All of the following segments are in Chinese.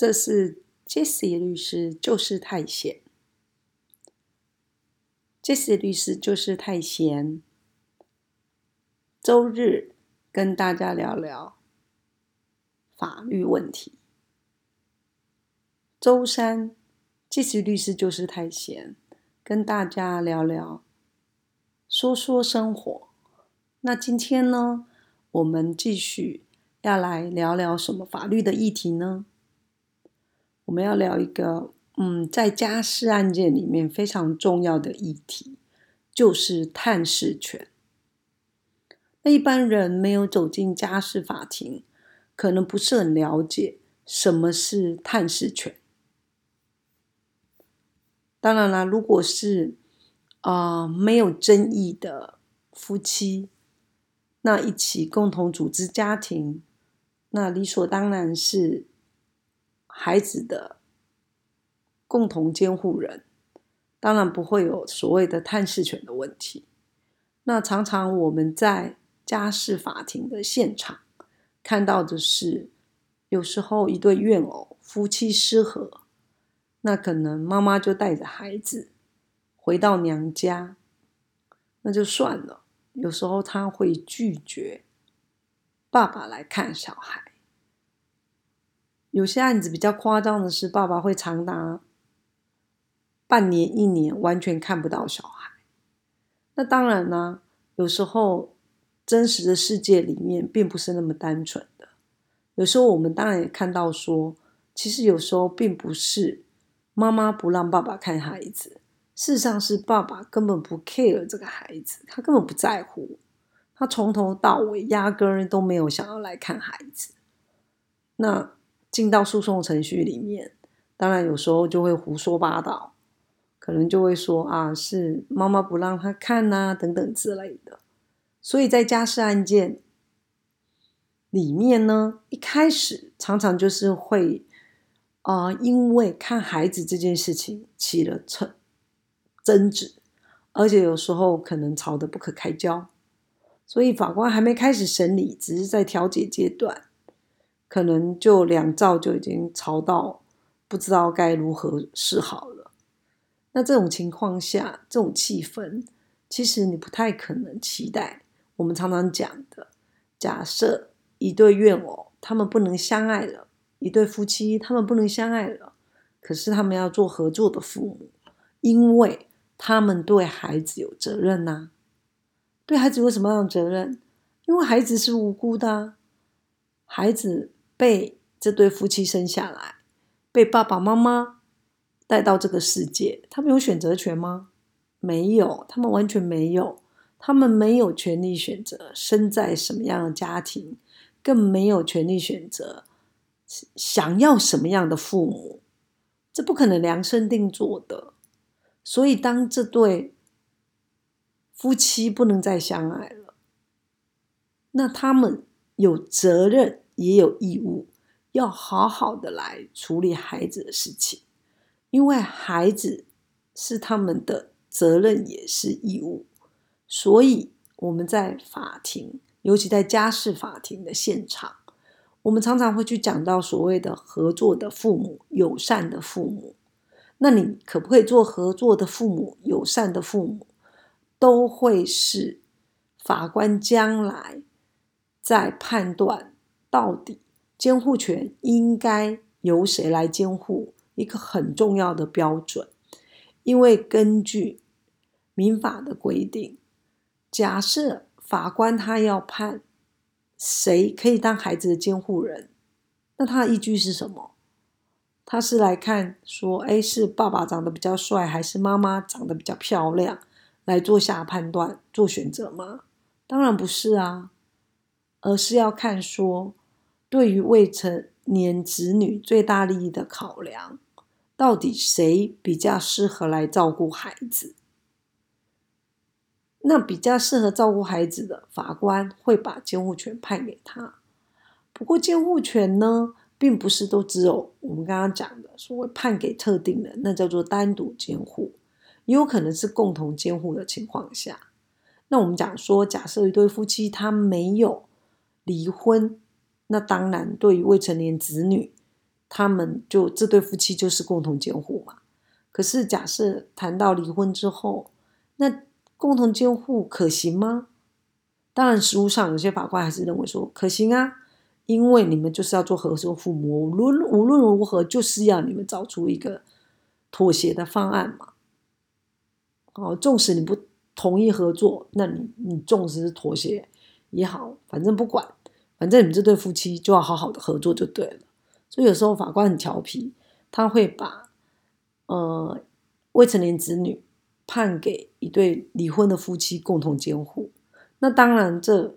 这是 Jesse 律师，就是太闲。Jesse 律师就是太闲。周日跟大家聊聊法律问题。周三，Jesse 律师就是太闲，跟大家聊聊说说生活。那今天呢，我们继续要来聊聊什么法律的议题呢？我们要聊一个，嗯，在家事案件里面非常重要的议题，就是探视权。那一般人没有走进家事法庭，可能不是很了解什么是探视权。当然啦，如果是啊没有争议的夫妻，那一起共同组织家庭，那理所当然是。孩子的共同监护人，当然不会有所谓的探视权的问题。那常常我们在家事法庭的现场看到的是，有时候一对怨偶夫妻失和，那可能妈妈就带着孩子回到娘家，那就算了。有时候他会拒绝爸爸来看小孩。有些案子比较夸张的是，爸爸会长达半年、一年完全看不到小孩。那当然呢，有时候真实的世界里面并不是那么单纯的。有时候我们当然也看到说，其实有时候并不是妈妈不让爸爸看孩子，事实上是爸爸根本不 care 这个孩子，他根本不在乎，他从头到尾压根儿都没有想要来看孩子。那。进到诉讼程序里面，当然有时候就会胡说八道，可能就会说啊，是妈妈不让他看呐，等等之类的。所以在家事案件里面呢，一开始常常就是会啊，因为看孩子这件事情起了争争执，而且有时候可能吵得不可开交，所以法官还没开始审理，只是在调解阶段。可能就两兆就已经吵到不知道该如何是好了。那这种情况下，这种气氛，其实你不太可能期待。我们常常讲的，假设一对怨偶他们不能相爱了，一对夫妻他们不能相爱了，可是他们要做合作的父母，因为他们对孩子有责任呐。对孩子有什么样的责任？因为孩子是无辜的，孩子。被这对夫妻生下来，被爸爸妈妈带到这个世界，他们有选择权吗？没有，他们完全没有，他们没有权利选择生在什么样的家庭，更没有权利选择想要什么样的父母，这不可能量身定做的。所以，当这对夫妻不能再相爱了，那他们有责任。也有义务要好好的来处理孩子的事情，因为孩子是他们的责任，也是义务。所以我们在法庭，尤其在家事法庭的现场，我们常常会去讲到所谓的合作的父母、友善的父母。那你可不可以做合作的父母、友善的父母，都会是法官将来在判断。到底监护权应该由谁来监护？一个很重要的标准，因为根据民法的规定，假设法官他要判谁可以当孩子的监护人，那他的依据是什么？他是来看说，哎，是爸爸长得比较帅，还是妈妈长得比较漂亮，来做下判断、做选择吗？当然不是啊，而是要看说。对于未成年子女最大利益的考量，到底谁比较适合来照顾孩子？那比较适合照顾孩子的法官会把监护权判给他。不过，监护权呢，并不是都只有我们刚刚讲的所谓判给特定人，那叫做单独监护，也有可能是共同监护的情况下。那我们讲说，假设一对夫妻他没有离婚。那当然，对于未成年子女，他们就这对夫妻就是共同监护嘛。可是假设谈到离婚之后，那共同监护可行吗？当然，实务上有些法官还是认为说可行啊，因为你们就是要做合作父母，无论无论如何，就是要你们找出一个妥协的方案嘛。哦，纵使你不同意合作，那你你纵使是妥协也好，反正不管，反正你们这对夫妻就要好好的合作就对了。所以有时候法官很调皮，他会把呃未成年子女判给一对离婚的夫妻共同监护。那当然这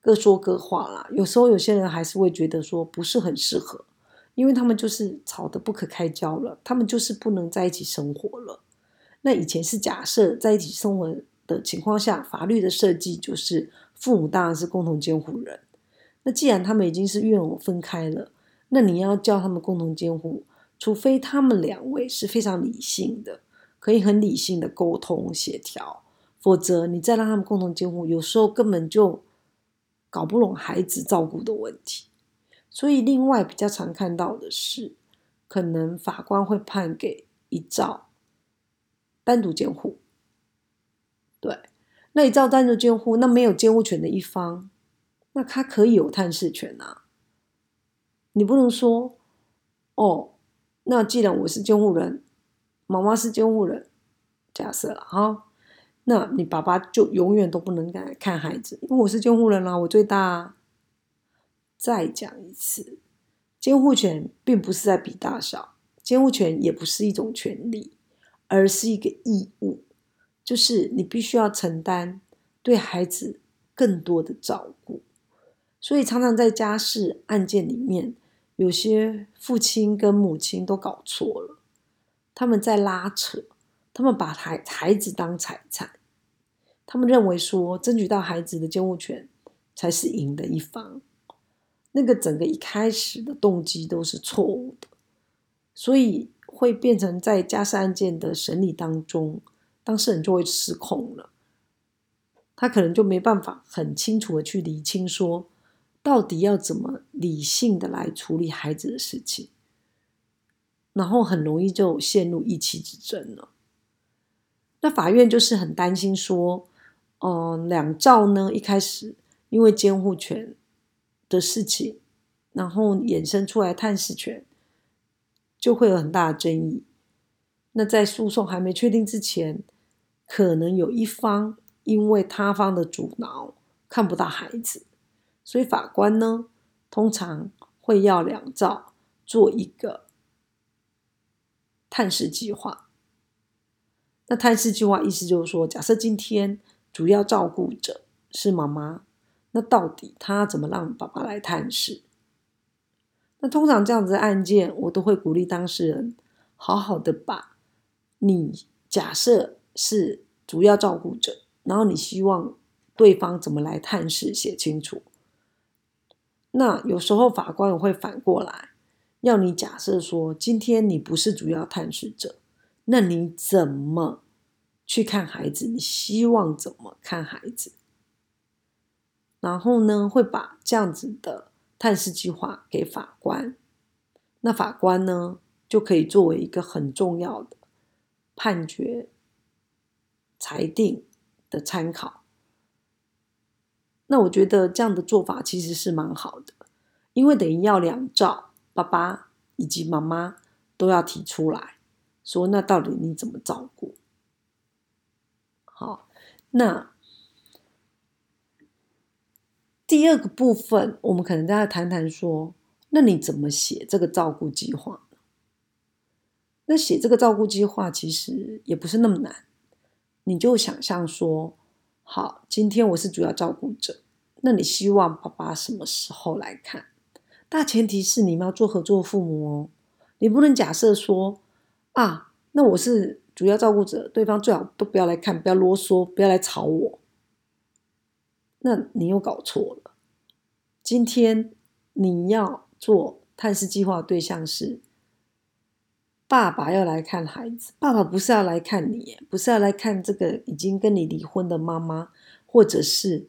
各说各话啦。有时候有些人还是会觉得说不是很适合，因为他们就是吵得不可开交了，他们就是不能在一起生活了。那以前是假设在一起生活的情况下，法律的设计就是父母当然是共同监护人。那既然他们已经是怨偶分开了，那你要叫他们共同监护，除非他们两位是非常理性的，可以很理性的沟通协调，否则你再让他们共同监护，有时候根本就搞不懂孩子照顾的问题。所以，另外比较常看到的是，可能法官会判给一照。单独监护，对，那你照单独监护，那没有监护权的一方，那他可以有探视权啊。你不能说，哦，那既然我是监护人，妈妈是监护人，假设了哈，那你爸爸就永远都不能来看孩子，因为我是监护人啦，我最大。再讲一次，监护权并不是在比大小，监护权也不是一种权利。而是一个义务，就是你必须要承担对孩子更多的照顾。所以常常在家事案件里面，有些父亲跟母亲都搞错了，他们在拉扯，他们把孩孩子当财产，他们认为说争取到孩子的监护权才是赢的一方，那个整个一开始的动机都是错误的，所以。会变成在家事案件的审理当中，当事人就会失控了，他可能就没办法很清楚的去理清，说到底要怎么理性的来处理孩子的事情，然后很容易就陷入一气之争了。那法院就是很担心说，嗯，两兆呢一开始因为监护权的事情，然后衍生出来探视权。就会有很大的争议。那在诉讼还没确定之前，可能有一方因为他方的阻挠看不到孩子，所以法官呢通常会要两造做一个探视计划。那探视计划意思就是说，假设今天主要照顾者是妈妈，那到底他怎么让爸爸来探视？那通常这样子的案件，我都会鼓励当事人好好的把你假设是主要照顾者，然后你希望对方怎么来探视写清楚。那有时候法官也会反过来要你假设说，今天你不是主要探视者，那你怎么去看孩子？你希望怎么看孩子？然后呢，会把这样子的。探视计划给法官，那法官呢就可以作为一个很重要的判决裁定的参考。那我觉得这样的做法其实是蛮好的，因为等于要两照，爸爸以及妈妈都要提出来说，那到底你怎么照顾？好，那。第二个部分，我们可能再谈谈说，那你怎么写这个照顾计划？那写这个照顾计划其实也不是那么难，你就想象说，好，今天我是主要照顾者，那你希望爸爸什么时候来看？大前提是你们要做合作父母哦，你不能假设说，啊，那我是主要照顾者，对方最好都不要来看，不要啰嗦，不要来吵我。那你又搞错了。今天你要做探视计划的，对象是爸爸要来看孩子。爸爸不是要来看你，不是要来看这个已经跟你离婚的妈妈，或者是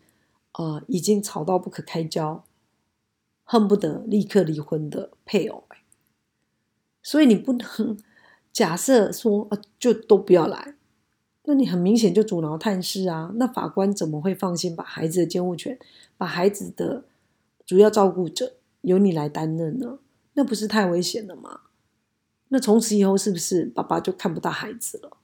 呃已经吵到不可开交、恨不得立刻离婚的配偶。所以你不能假设说啊，就都不要来，那你很明显就阻挠探视啊。那法官怎么会放心把孩子的监护权，把孩子的主要照顾者由你来担任呢？那不是太危险了吗？那从此以后是不是爸爸就看不到孩子了？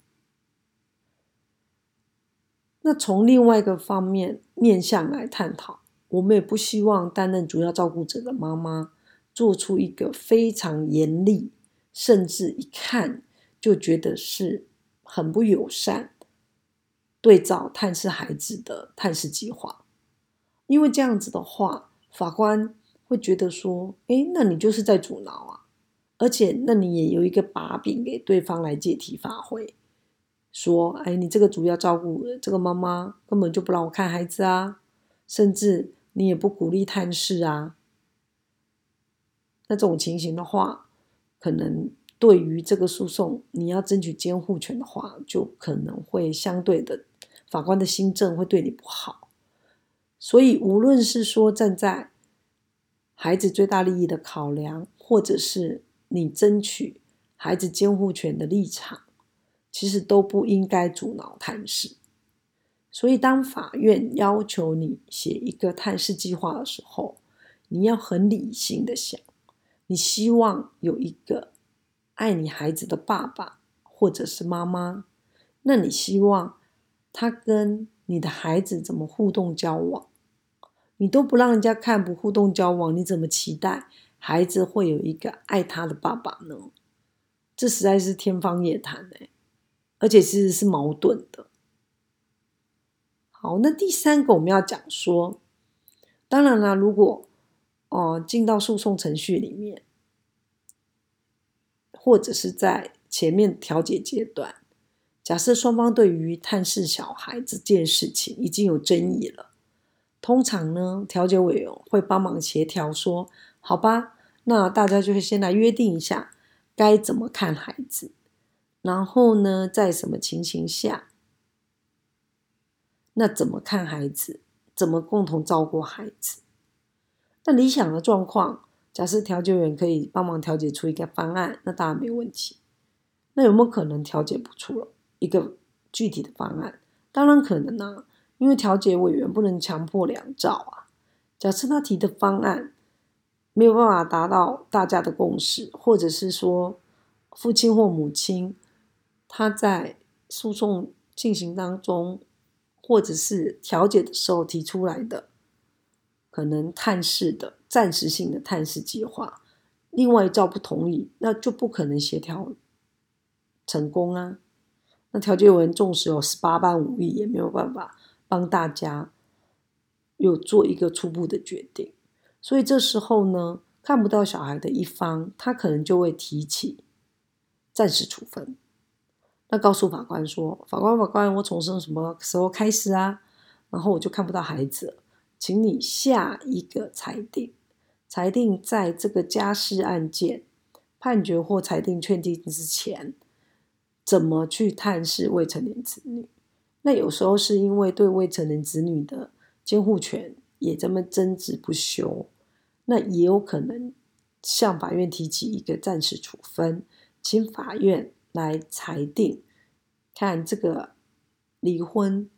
那从另外一个方面面向来探讨，我们也不希望担任主要照顾者的妈妈做出一个非常严厉，甚至一看就觉得是很不友善对照探视孩子的探视计划，因为这样子的话，法官会觉得说：“哎，那你就是在阻挠啊，而且那你也有一个把柄给对方来借题发挥。”说，哎，你这个主要照顾这个妈妈根本就不让我看孩子啊，甚至你也不鼓励探视啊。那这种情形的话，可能对于这个诉讼，你要争取监护权的话，就可能会相对的法官的心证会对你不好。所以，无论是说站在孩子最大利益的考量，或者是你争取孩子监护权的立场。其实都不应该阻挠探视，所以当法院要求你写一个探视计划的时候，你要很理性的想，你希望有一个爱你孩子的爸爸或者是妈妈，那你希望他跟你的孩子怎么互动交往？你都不让人家看，不互动交往，你怎么期待孩子会有一个爱他的爸爸呢？这实在是天方夜谭哎。而且其实是矛盾的。好，那第三个我们要讲说，当然啦，如果哦进到诉讼程序里面，或者是在前面调解阶段，假设双方对于探视小孩这件事情已经有争议了，通常呢，调解委员会帮忙协调说，好吧，那大家就会先来约定一下该怎么看孩子。然后呢，在什么情形下？那怎么看孩子？怎么共同照顾孩子？那理想的状况，假设调解员可以帮忙调解出一个方案，那当然没问题。那有没有可能调解不出了一个具体的方案？当然可能啊，因为调解委员不能强迫两照啊。假设他提的方案没有办法达到大家的共识，或者是说父亲或母亲。他在诉讼进行当中，或者是调解的时候提出来的，可能探视的暂时性的探视计划，另外一照不同意，那就不可能协调成功啊。那调解员纵使有十八般武艺，也没有办法帮大家有做一个初步的决定。所以这时候呢，看不到小孩的一方，他可能就会提起暂时处分。那告诉法官说：“法官，法官，我从生什么时候开始啊？然后我就看不到孩子，请你下一个裁定，裁定在这个家事案件判决或裁定确定之前，怎么去探视未成年子女？那有时候是因为对未成年子女的监护权也这么争执不休，那也有可能向法院提起一个暂时处分，请法院。”来裁定，看这个离婚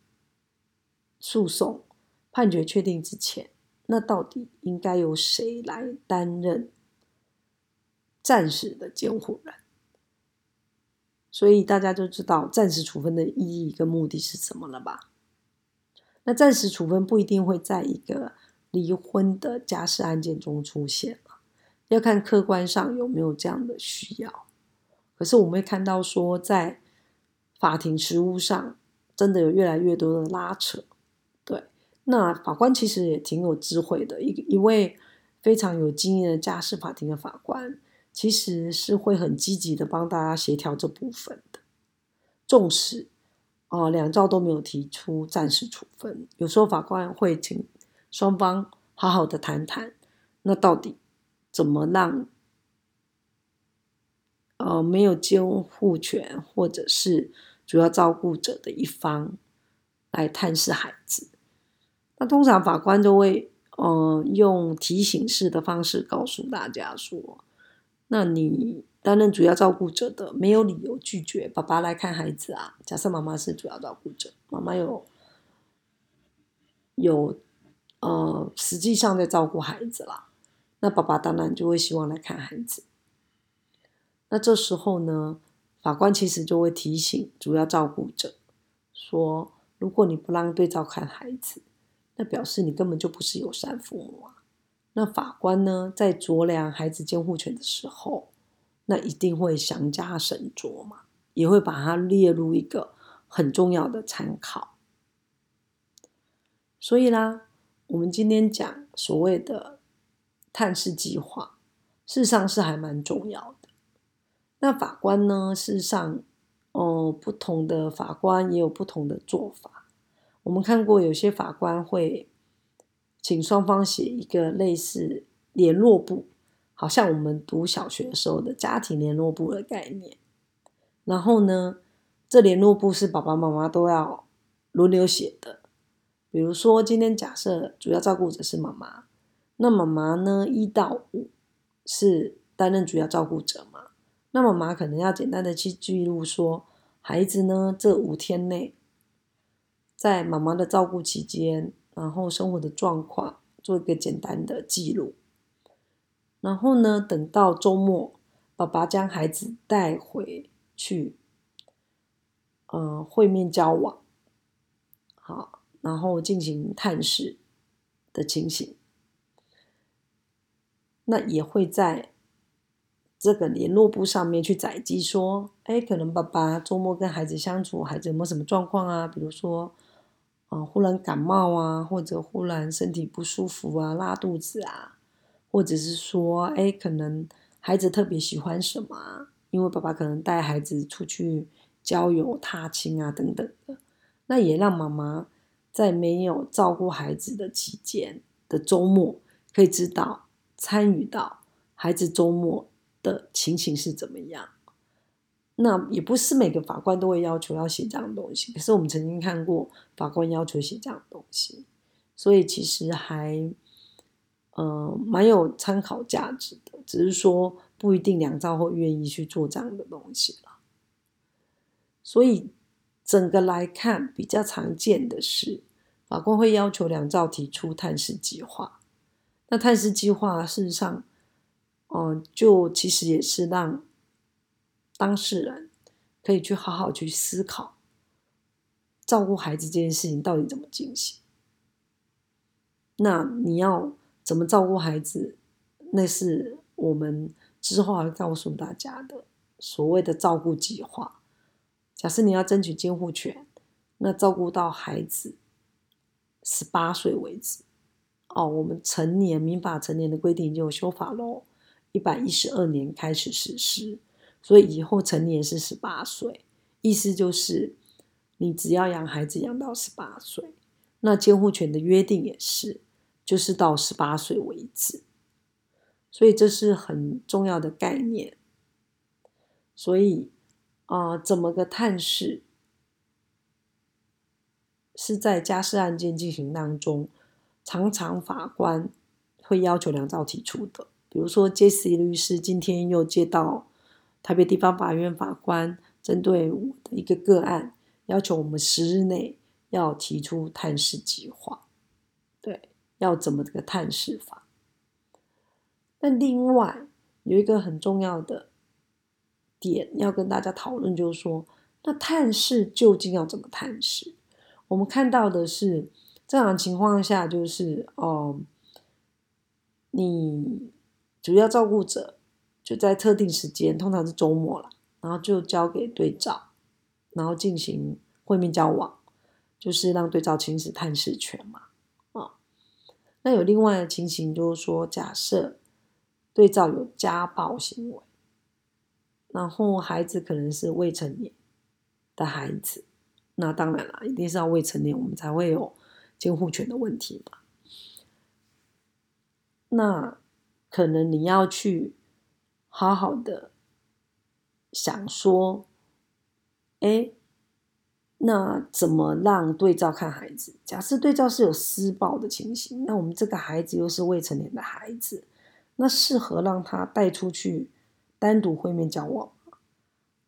诉讼判决确定之前，那到底应该由谁来担任暂时的监护人？所以大家就知道暂时处分的意义跟目的是什么了吧？那暂时处分不一定会在一个离婚的家事案件中出现了，要看客观上有没有这样的需要。可是我们会看到说，在法庭实务上，真的有越来越多的拉扯。对，那法官其实也挺有智慧的，一一位非常有经验的家事法庭的法官，其实是会很积极的帮大家协调这部分的。纵使啊两兆都没有提出暂时处分，有时候法官会请双方好好的谈谈，那到底怎么让？呃，没有监护权或者是主要照顾者的一方来探视孩子，那通常法官都会嗯用提醒式的方式告诉大家说：，那你担任主要照顾者的没有理由拒绝爸爸来看孩子啊。假设妈妈是主要照顾者，妈妈有有呃，实际上在照顾孩子啦，那爸爸当然就会希望来看孩子。那这时候呢，法官其实就会提醒主要照顾者说：如果你不让对照看孩子，那表示你根本就不是友善父母啊。那法官呢，在酌量孩子监护权的时候，那一定会详加审酌嘛，也会把它列入一个很重要的参考。所以啦，我们今天讲所谓的探视计划，事实上是还蛮重要的。那法官呢，事实上，哦，不同的法官也有不同的做法。我们看过有些法官会。请双方写一个类似联络簿，好像我们读小学的时候的家庭联络簿的概念。然后呢，这联络簿是爸爸妈妈都要轮流写的。比如说，今天假设主要照顾者是妈妈，那妈妈呢一到五是担任主要照顾者嘛？那妈妈可能要简单的去记录说，孩子呢这五天内，在妈妈的照顾期间。然后生活的状况做一个简单的记录，然后呢，等到周末，爸爸将孩子带回去，呃，会面交往，好，然后进行探视的情形，那也会在这个联络簿上面去载记说，哎，可能爸爸周末跟孩子相处，孩子有没有什么状况啊？比如说。啊，忽然感冒啊，或者忽然身体不舒服啊，拉肚子啊，或者是说，哎，可能孩子特别喜欢什么，因为爸爸可能带孩子出去郊游、踏青啊等等的，那也让妈妈在没有照顾孩子的期间的周末，可以知道参与到孩子周末的情形是怎么样。那也不是每个法官都会要求要写这样东西，可是我们曾经看过法官要求写这样东西，所以其实还，呃，蛮有参考价值的。只是说不一定两造会愿意去做这样的东西了。所以整个来看，比较常见的是法官会要求两造提出探视计划。那探视计划事实上，嗯，就其实也是让。当事人可以去好好去思考，照顾孩子这件事情到底怎么进行。那你要怎么照顾孩子？那是我们之后要告诉大家的所谓的照顾计划。假设你要争取监护权，那照顾到孩子十八岁为止。哦，我们成年民法成年的规定就有修法喽，一百一十二年开始实施。所以以后成年是十八岁，意思就是你只要养孩子养到十八岁，那监护权的约定也是，就是到十八岁为止。所以这是很重要的概念。所以啊，怎么个探视是在家事案件进行当中，常常法官会要求梁照提出的。比如说，J C 律师今天又接到。台北地方法院法官针对我的一个个案，要求我们十日内要提出探视计划。对，要怎么这个探视法？那另外有一个很重要的点要跟大家讨论，就是说，那探视究竟要怎么探视？我们看到的是正常情况下，就是哦，你主要照顾者。就在特定时间，通常是周末了，然后就交给对照，然后进行会面交往，就是让对照行使探视权嘛。啊，那有另外的情形，就是说，假设对照有家暴行为，然后孩子可能是未成年的孩子，那当然了，一定是要未成年，我们才会有监护权的问题嘛。那可能你要去。好好的想说，哎，那怎么让对照看孩子？假设对照是有施暴的情形，那我们这个孩子又是未成年的孩子，那适合让他带出去单独会面交往，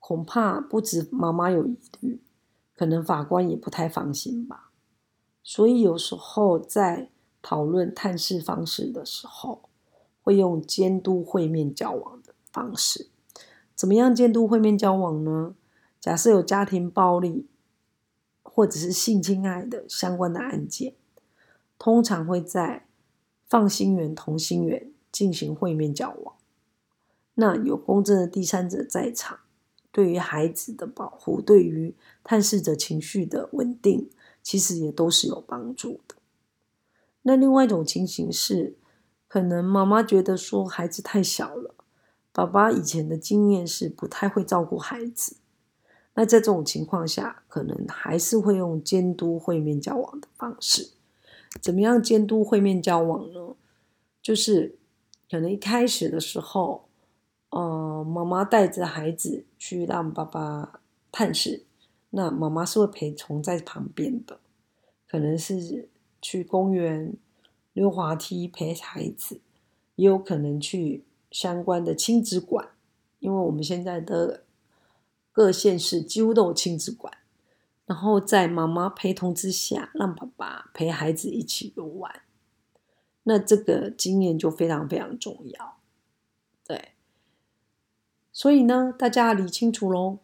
恐怕不止妈妈有疑虑，可能法官也不太放心吧。所以有时候在讨论探视方式的时候，会用监督会面交往的方式。怎么样监督会面交往呢？假设有家庭暴力或者是性侵害的相关的案件，通常会在放心园、同心园进行会面交往。那有公正的第三者在场，对于孩子的保护，对于探视者情绪的稳定，其实也都是有帮助的。那另外一种情形是，可能妈妈觉得说孩子太小了，爸爸以前的经验是不太会照顾孩子。那在这种情况下，可能还是会用监督会面交往的方式。怎么样监督会面交往呢？就是可能一开始的时候。呃，妈妈带着孩子去让爸爸探视，那妈妈是会陪同在旁边的，可能是去公园溜滑梯陪孩子，也有可能去相关的亲子馆，因为我们现在的各县市几乎都有亲子馆，然后在妈妈陪同之下，让爸爸陪孩子一起游玩，那这个经验就非常非常重要，对。所以呢，大家理清楚喽。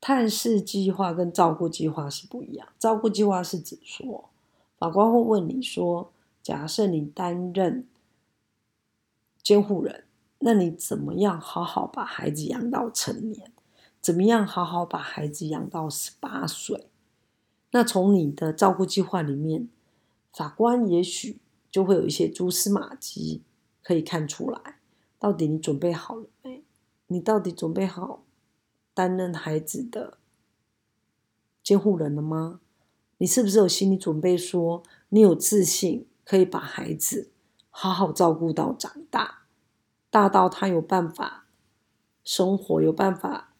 探视计划跟照顾计划是不一样。照顾计划是指说，法官会问你说：假设你担任监护人，那你怎么样好好把孩子养到成年？怎么样好好把孩子养到十八岁？那从你的照顾计划里面，法官也许就会有一些蛛丝马迹可以看出来。到底你准备好了没？你到底准备好担任孩子的监护人了吗？你是不是有心理准备，说你有自信可以把孩子好好照顾到长大，大到他有办法生活，有办法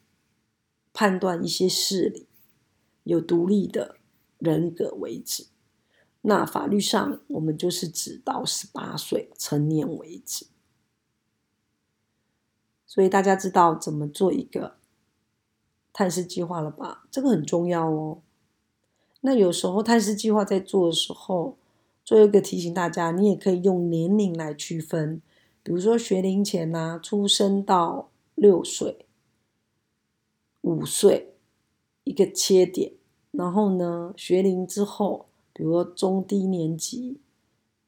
判断一些事理，有独立的人格为止？那法律上，我们就是指到十八岁成年为止。所以大家知道怎么做一个探视计划了吧？这个很重要哦。那有时候探视计划在做的时候，做一个提醒大家，你也可以用年龄来区分，比如说学龄前呐，出生到六岁、五岁一个切点，然后呢，学龄之后，比如说中低年级，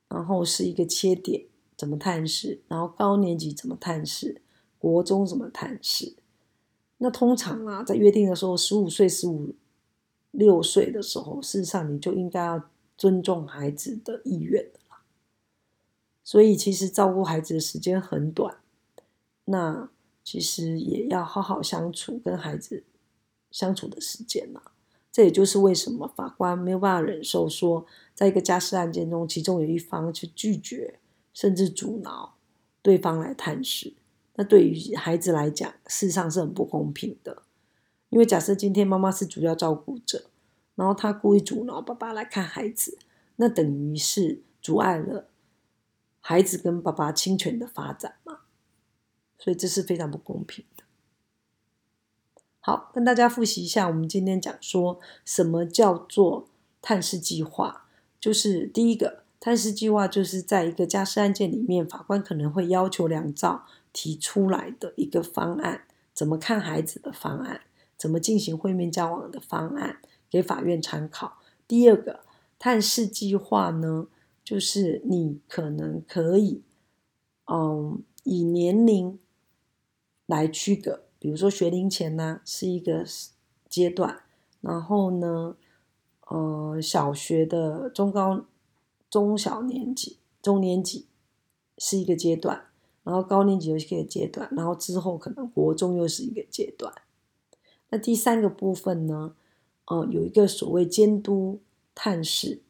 然后是一个切点，怎么探视，然后高年级怎么探视。国中怎么探视？那通常啊，在约定的时候，十五岁、十五六岁的时候，事实上你就应该要尊重孩子的意愿。所以，其实照顾孩子的时间很短，那其实也要好好相处，跟孩子相处的时间嘛。这也就是为什么法官没有办法忍受说，在一个家事案件中，其中有一方去拒绝甚至阻挠对方来探视。那对于孩子来讲，事实上是很不公平的，因为假设今天妈妈是主要照顾者，然后她故意阻挠爸爸来看孩子，那等于是阻碍了孩子跟爸爸侵权的发展嘛，所以这是非常不公平的。好，跟大家复习一下，我们今天讲说什么叫做探视计划，就是第一个探视计划，就是在一个家事案件里面，法官可能会要求两造。提出来的一个方案，怎么看孩子的方案，怎么进行会面交往的方案，给法院参考。第二个探视计划呢，就是你可能可以，嗯，以年龄来区隔，比如说学龄前呢是一个阶段，然后呢，呃，小学的中高中小年级、中年级是一个阶段。然后高年级又是一个阶段，然后之后可能国中又是一个阶段。那第三个部分呢？呃，有一个所谓监督探视、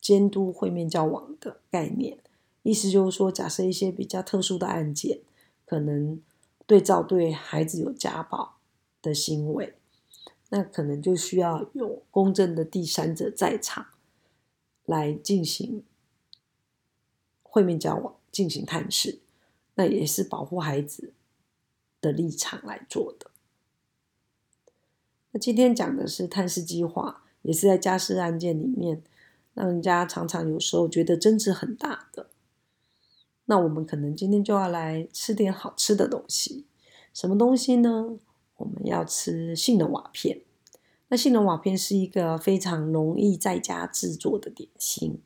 监督会面交往的概念，意思就是说，假设一些比较特殊的案件，可能对照对孩子有家暴的行为，那可能就需要有公正的第三者在场来进行会面交往、进行探视。那也是保护孩子的立场来做的。那今天讲的是探视计划，也是在家事案件里面，让人家常常有时候觉得争执很大的。那我们可能今天就要来吃点好吃的东西，什么东西呢？我们要吃杏仁瓦片。那杏仁瓦片是一个非常容易在家制作的点心。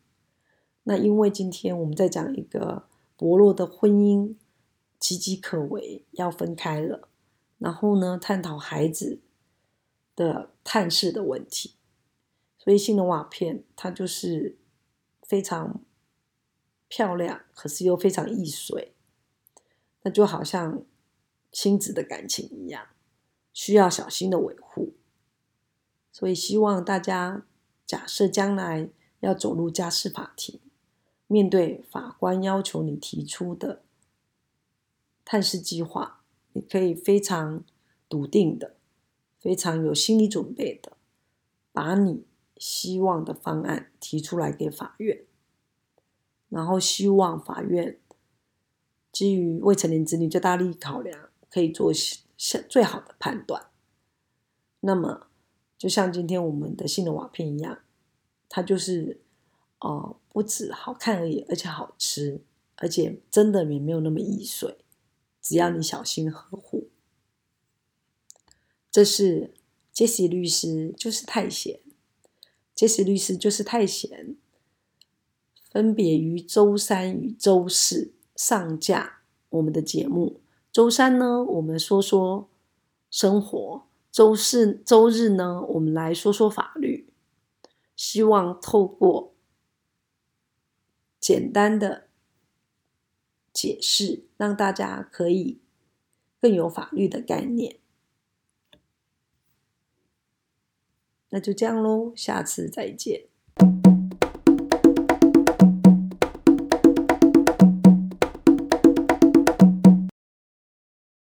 那因为今天我们在讲一个薄弱的婚姻岌岌可危，要分开了，然后呢，探讨孩子的探视的问题，所以新的瓦片它就是非常漂亮，可是又非常易碎，那就好像亲子的感情一样，需要小心的维护。所以希望大家假设将来要走入家事法庭。面对法官要求你提出的探视计划，你可以非常笃定的、非常有心理准备的，把你希望的方案提出来给法院，然后希望法院基于未成年子女最大利益考量，可以做最最好的判断。那么，就像今天我们的杏仁瓦片一样，它就是。哦，不止好看而已，而且好吃，而且真的也没有那么易碎，只要你小心呵护。这是杰西律师，就是太闲。杰西律师就是太闲，分别于周三与周四上架我们的节目。周三呢，我们说说生活；周四、周日呢，我们来说说法律。希望透过。简单的解释，让大家可以更有法律的概念。那就这样喽，下次再见。